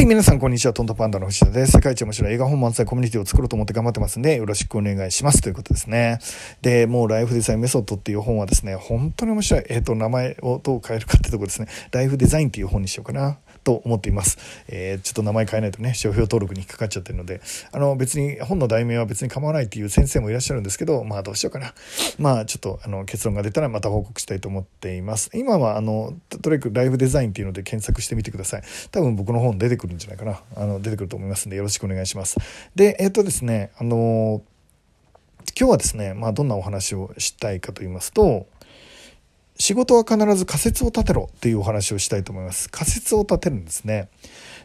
はい、皆さん、こんにちは。トントパンダの藤田です。世界一面白い映画本漫才コミュニティを作ろうと思って頑張ってますんで、よろしくお願いします。ということですね。で、もう、ライフデザインメソッドっていう本はですね、本当に面白い。えっ、ー、と、名前をどう変えるかってとこですね。ライフデザインっていう本にしようかな。と思っています。えー、ちょっと名前変えないとね、商標登録に引っかかっちゃってるので、あの、別に本の題名は別に構わないっていう先生もいらっしゃるんですけど、まあどうしようかな。まあちょっとあの結論が出たらまた報告したいと思っています。今はあの、とにかくライフデザインっていうので検索してみてください。多分僕の本出てくるんじゃないかな。あの、出てくると思いますんでよろしくお願いします。で、えっ、ー、とですね、あの今日はですね、まあどんなお話をしたいかと言いますと、仕事は必ず仮説を立てろっていうお話をしたいと思います。仮説を立てるんですね。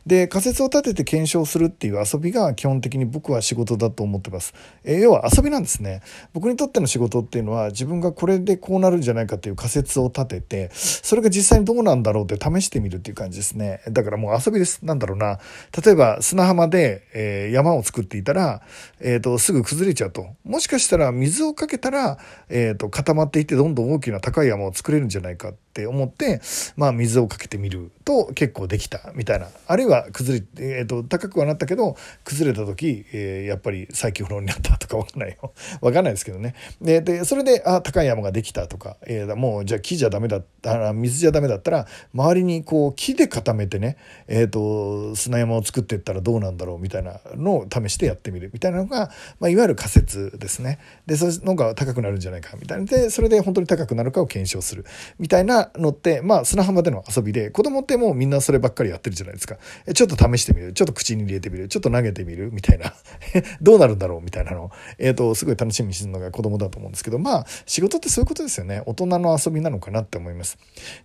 で仮説を立てて検証するっていう遊びが基本的に僕は仕事だと思ってます、えー、要は遊びなんですね。僕にとっての仕事っていうのは自分がこれでこうなるんじゃないかっていう仮説を立ててそれが実際にどうなんだろうって試してみるっていう感じですね。だからもう遊びです。なんだろうな。例えば砂浜で、えー、山を作っていたら、えーと、すぐ崩れちゃうと。もしかしたら水をかけたら、えーと固まっていってどんどん大きな高い山を作れるんじゃないかって。って思って、まあ、水をかけてみると結構できたみたいな。あるいは崩れ、えーと、高くはなったけど崩れた時、えー、やっぱり再起不能になったとか分かんないよ。分かんないですけどね。ででそれであ高い山ができたとか、えー、もうじゃあ木じゃダメだった水じゃダメだったら周りにこう木で固めてね、えーと、砂山を作っていったらどうなんだろうみたいなのを試してやってみる。みたいなのが、まあ、いわゆる仮説ですね。でそのが高くなるんじゃないかみたいな。でそれで本当に高くなるかを検証する。みたいなのって、まあ、砂浜での遊びで、子供ってもうみんなそればっかりやってるじゃないですか。ちょっと試してみる。ちょっと口に入れてみる。ちょっと投げてみる。みたいな。どうなるんだろう？みたいなの。えっ、ー、と、すごい楽しみにしてるのが子供だと思うんですけど、まあ、仕事ってそういうことですよね。大人の遊びなのかなって思います。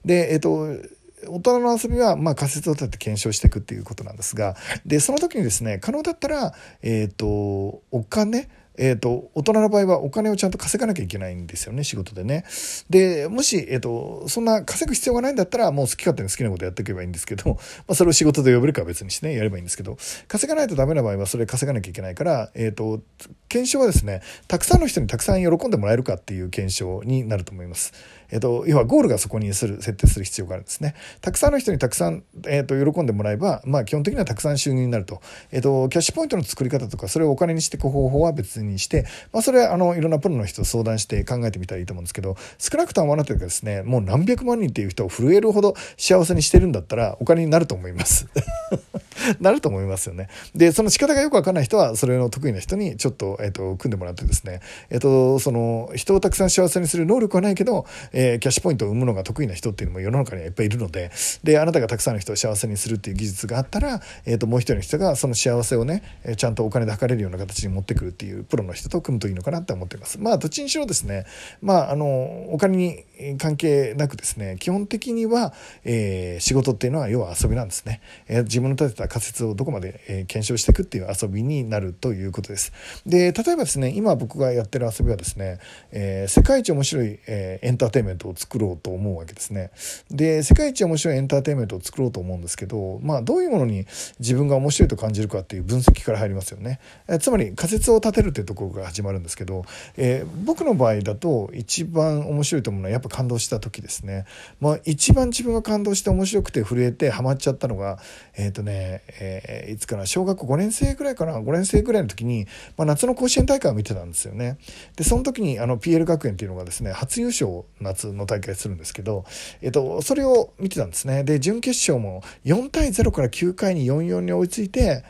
で、えっ、ー、と、大人の遊びは、まあ、仮説を立てて検証していくっていうことなんですが、で、その時にですね、可能だったら、えっ、ー、と、お金、えーと、大人の場合はお金をちゃんと稼がなきゃいけないんですよね仕事でね。でもし、えーと、そんな稼ぐ必要がないんだったらもう好き勝手に好きなことやっていけばいいんですけど、まあ、それを仕事で呼べるかは別にしてねやればいいんですけど稼がないとダメな場合はそれ稼がなきゃいけないから、えーと検証はですねたくさんの人にたくさん喜んでもらえるかっていう検証になると思います。えっと、要はゴールがそこにする設定する必要があるんですね。たくさんの人にたくさん、えっと、喜んでもらえば、まあ、基本的にはたくさん収入になると。えっと、キャッシュポイントの作り方とか、それをお金にしていく方法は別にして、まあ、それは、あの、いろんなプロの人と相談して考えてみたらいいと思うんですけど、少なくともあなたがですね、もう何百万人っていう人を震えるほど幸せにしてるんだったら、お金になると思います。なると思いますよね。で、その仕方がよくわかんない人は、それの得意な人にちょっと、えっと、組んでもらってですね、えっと、その、人をたくさん幸せにする能力はないけど、えー、キャッシュポイントを生むのが得意な人っていうのも世の中にはいっぱいいるので、で、あなたがたくさんの人を幸せにするっていう技術があったら、えっと、もう一人の人がその幸せをね、ちゃんとお金で測れるような形に持ってくるっていうプロの人と組むといいのかなって思っています。まあ、どっちにしろですね、まあ、あの、お金に関係なくですね、基本的には、えー、仕事っていうのは要は遊びなんですね。えー、自分の立てた仮説をどこまで、えー、検証していくっていう遊びになるということです。で、例えばですね、今僕がやってる遊びはですね、え世界一面白い、えエンターテインメントを作ろうと思うわけですね。で、世界一面白いエンターテインメントを作ろうと思うんですけど、まあ、どういうものに自分が面白いと感じるかっていう分析から入りますよね。えつまり仮説を立てるっていうところが始まるんですけど、え僕の場合だと一番面白いと思うのはやっぱ感動した時ですね。まあ、一番自分が感動して面白くて震えてハマっちゃったのが、えっ、ー、とね、えー、いつかな、小学校5年生ぐらいかな、5年生ぐらいの時に、まあ、夏の甲子園大会を見てたんですよね。で、その時にあの PL 学園っていうのがですね、初優勝夏の大会するんですけど、えっ、ー、と、それを見てたんですね。で、準決勝も4対0から9回に4-4に追いついて、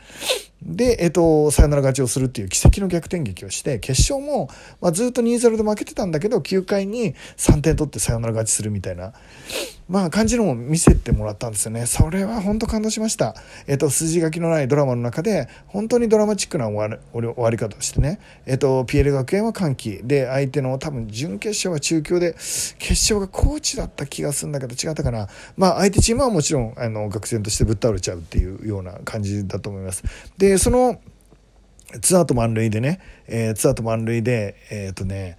で、えっと、サヨナラ勝ちをするっていう奇跡の逆転劇をして、決勝も、まあ、ずっと2-0で負けてたんだけど、9回に3点取ってサヨナラ勝ちするみたいな、まあ、感じのも見せてもらったんですよね。それは本当感動しました。えっと、筋書きのないドラマの中で、本当にドラマチックな終わり方をしてね、えっと、ピエール学園は歓喜で、相手の多分準決勝は中京で、決勝がコーチだった気がするんだけど、違ったかな。まあ、相手チームはもちろん、あの、学生としてぶっ倒れちゃうっていうような感じだと思います。で、その、ツアウト満塁でね、えー、ツアウト満塁で、えっ、とね、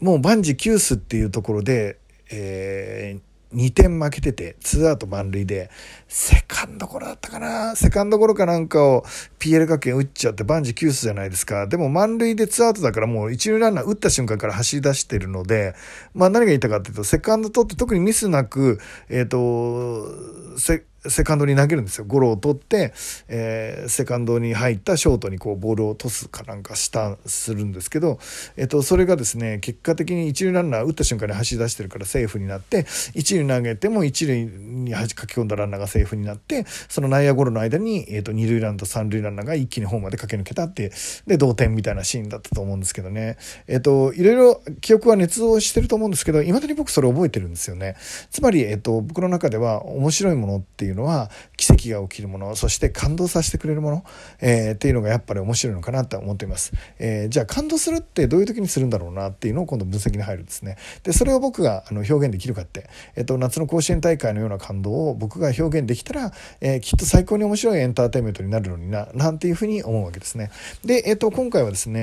もう万事休すっていうところで、えー、2点負けてて、ツーアウト満塁で、セカンドゴロだったかなセカンドゴロかなんかを PL 学園打っちゃって万事休すじゃないですか。でも満塁でツーアウトだからもう一塁ランナー打った瞬間から走り出してるので、まあ何が言いたかっていうと、セカンド取って特にミスなく、えっ、ー、と、セセカンドに投げるんですよゴロを取って、えー、セカンドに入ったショートにこうボールをトスかなんかしたするんですけど、えっと、それがですね結果的に一塁ランナー打った瞬間に走り出してるからセーフになって一塁投げても一塁に書き込んだランナーがセーフになってその内野ゴロの間に、えっと、二塁ランナーと三塁ランナーが一気にホームまで駆け抜けたってで同点みたいなシーンだったと思うんですけどね、えっと、いろいろ記憶は捏造してると思うんですけどいまだに僕それ覚えてるんですよね。つまり、えっと、僕の中では面白いものっていうのは奇跡が起きるものそして感動させてくれるもの、えー、っていうのがやっぱり面白いのかなと思っています、えー、じゃあ感動するってどういう時にするんだろうなっていうのを今度分析に入るんですね。でそれを僕があの表現できるかって、えっと、夏の甲子園大会のような感動を僕が表現でできたら、えー、きっと最高に面白いエンターテインメントになるのにななんていうふうに思うわけですね。で、えっと、今回はですね、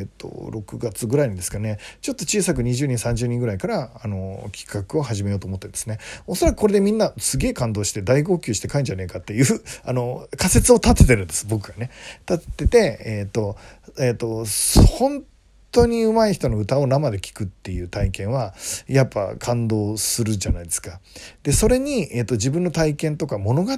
えっと6月ぐらいにですかねちょっと小さく20人30人ぐらいからあの企画を始めようと思ってですねおそらくこれでみんなすげえ感動して大号泣して帰んじゃねえかっていう あの仮説を立ててるんです僕がね。立ててえっ、ー、とえっ、ー、と本当に上手い人の歌を生で聴くっていう体験はやっぱ感動するじゃないですか。でそれに、えーと自分の体験とか物語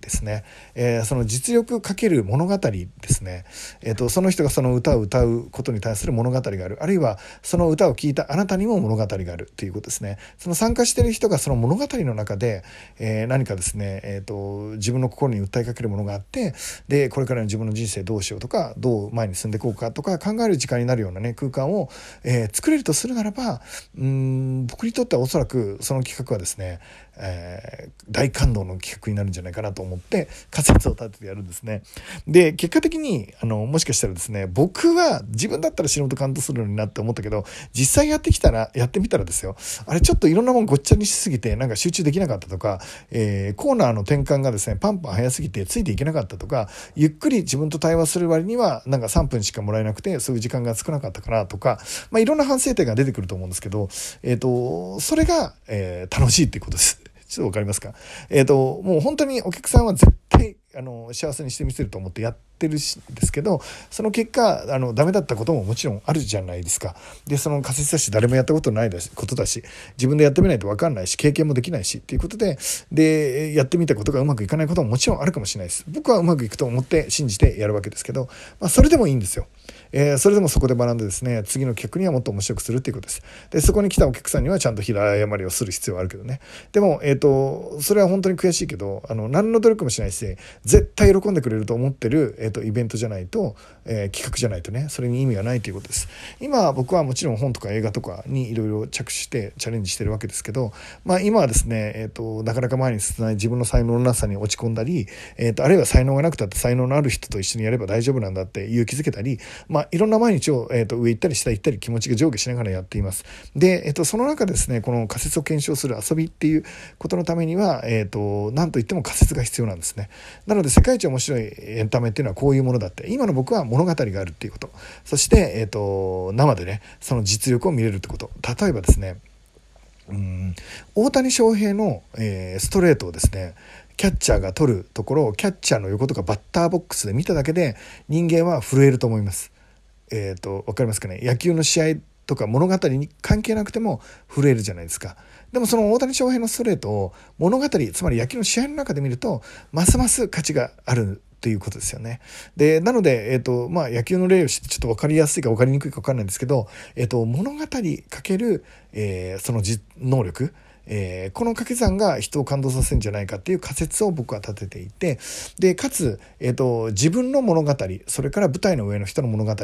ですね、えー、その実力かける物語ですね、えーと、その人がその歌を歌うことに対する物語がある。あるいはその歌を聴いたあなたにも物語がある。ということですね。その参加してる人がその物語の中で、えー、何かですね、えーと、自分の心に訴えかけるものがあってでこれからの自分の人生どうしようとかどう前に進んでいこうかとか考える時間になるようなね空間を、えー、作れるとするならばうん僕にとってはおそらくその企画はですねえー、大感動の企画になるんじゃないかなと思って仮説を立ててやるんですね。で、結果的に、あの、もしかしたらですね、僕は自分だったら素人感動するのになって思ったけど、実際やってきたら、やってみたらですよ、あれちょっといろんなもんごっちゃにしすぎて、なんか集中できなかったとか、えー、コーナーの転換がですね、パンパン早すぎてついていけなかったとか、ゆっくり自分と対話する割には、なんか3分しかもらえなくて、そういう時間が少なかったかなとか、まあ、いろんな反省点が出てくると思うんですけど、えっ、ー、と、それが、えー、楽しいっていうことです。ちょっとわかりますか？えっ、ー、と、もう本当にお客さんは絶対、あの、幸せにしてみせると思ってやってるしですけど、その結果、あの、ダメだったことももちろんあるじゃないですか。で、その仮説だし、誰もやったことないだし、ことだし、自分でやってみないとわかんないし、経験もできないし、っていうことで、で、やってみたことがうまくいかないことももちろんあるかもしれないです。僕はうまくいくと思って信じてやるわけですけど、まあ、それでもいいんですよ。えー、それでもそこで学んでですね次の客にはもっと面白くするっていうことですでそこに来たお客さんにはちゃんと平謝りをする必要はあるけどねでも、えーと、それは本当に悔しいけどあの何の努力もしないし絶対喜んでくれると思ってる、えーと、イベントじゃないと、えー、企画じゃないとねそれに意味がないということです今僕はもちろん本とか映画とかにいろいろ着手してチャレンジしてるわけですけど、まあ、今はですね、えーと、なかなか前に進まない自分の才能のなさに落ち込んだり、えー、とあるいは才能がなくたって才能のある人と一緒にやれば大丈夫なんだって勇気づけたり、まあ、いろんな毎日をえー、と上行ったり下行ったり気持ちが上下しながらやっています。で、えー、とその中でですねこの仮説を検証する遊びっていうことのためには、えー、と何といっても仮説が必要なんですね。なので世界一面白いエンタメっていうのはこういうものだって今の僕は物語があるっていうことそして、えー、と生でねその実力を見れるってこと例えばですねうん大谷翔平の、えー、ストレートをですねキャッチャーが取るところをキャッチャーの横とかバッターボックスで見ただけで人間は震えると思います。え、ー、と、わかりますかね？野球の試合とか物語に関係なくても震えるじゃないですか。でもその大谷翔平のストレートを物語、つまり野球の試合の中で見ると、ますます価値があるということですよね。で、なので、えっ、ー、と、まあ、野球の例をしてちょっと分かりやすいか分かりにくいか分かんないんですけど、えっ、ー、と、物語かける、えー、その能力、えー、この掛け算が人を感動させるんじゃないかっていう仮説を僕は立てていてでかつ、えーと、自分の物語それから舞台の上の人の物語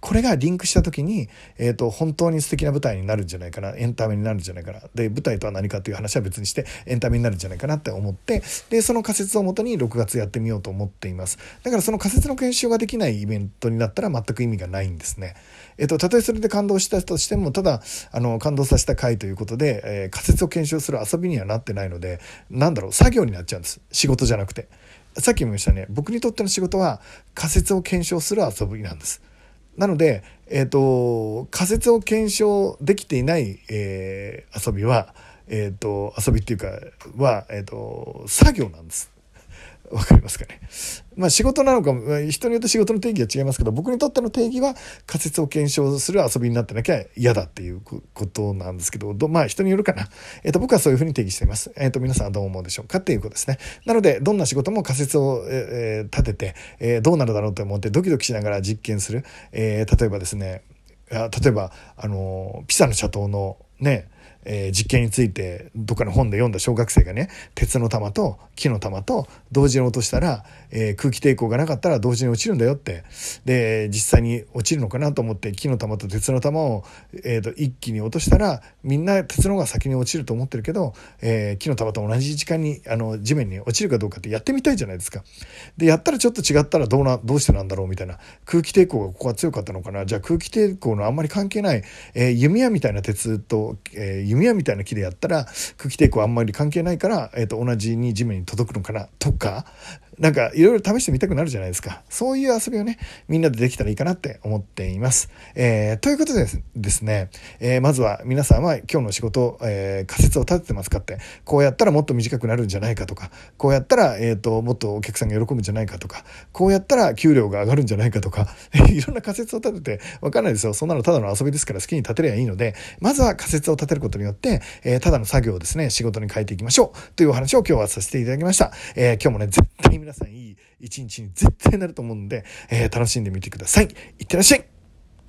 これがリンクした時に、えーと、本当に素敵な舞台になるんじゃないかなエンタメになるんじゃないかなで舞台とは何かという話は別にしてエンタメになるんじゃないかなって思ってでその仮説をもとに6月やってみようと思っていますだからその仮説の検証ができないイベントになったら全く意味がないんですね。えっと、たとえそれで感動したとしても、ただ、あの、感動させた回ということで、えー、仮説を検証する遊びにはなってないので、なんだろう、作業になっちゃうんです。仕事じゃなくて。さっきも言いましたね、僕にとっての仕事は仮説を検証する遊びなんです。なので、えっ、ー、と、仮説を検証できていない、えー、遊びは、えっ、ー、と、遊びっていうか、は、えっ、と、作業なんです。わかりますかね。まあ仕事なのか、人によって仕事の定義は違いますけど、僕にとっての定義は仮説を検証する遊びになってなきゃ嫌だっていうことなんですけど、まあ人によるかな。えっ、ー、と、僕はそういうふうに定義しています。えっ、ー、と、皆さんはどう思うでしょうかっていうことですね。なので、どんな仕事も仮説を、えー、立てて、えどうなるだろうと思ってドキドキしながら実験する。え例えばですね、例えば、あの、ピサの斜塔のね、えー、実験についてどっかの本で読んだ小学生がね鉄の玉と木の玉と同時に落としたら、えー、空気抵抗がなかったら同時に落ちるんだよって。で実際に落ちるのかなと思って木の玉と鉄の玉を、えーと、一気に落としたらみんな鉄の方が先に落ちると思ってるけど、えー、木の玉と同じ時間にあの地面に落ちるかどうかってやってみたいじゃないですか。でやったらちょっと違ったらどうなどうしてなんだろうみたいな。空気抵抗がここは強かったのかな。じゃあ空気抵抗のあんまり関係ない、えー、弓矢みたいな鉄と、えー、弓弓矢みたいな木でやったら空気抵抗あんまり関係ないから、えー、と同じに地面に届くのかなとかなんかいろいろ試してみたくなるじゃないですか。そういう遊びをね、みんなでできたらいいかなって思っています。えー、ということでですね、えー、まずは皆さんは今日の仕事、えー、仮説を立ててますかって、こうやったらもっと短くなるんじゃないかとか、こうやったら、えっ、と、もっとお客さんが喜ぶんじゃないかとか、こうやったら給料が上がるんじゃないかとか、いろんな仮説を立てて、わかんないですよ。そんなのただの遊びですから好きに立てればいいので、まずは仮説を立てることによって、え、ただの作業をですね、仕事に変えていきましょう。というお話を今日はさせていただきました。え、今日もね、絶対皆さんいい一日に絶対なると思うんで、えー、楽しんでみてください。いってらっしゃい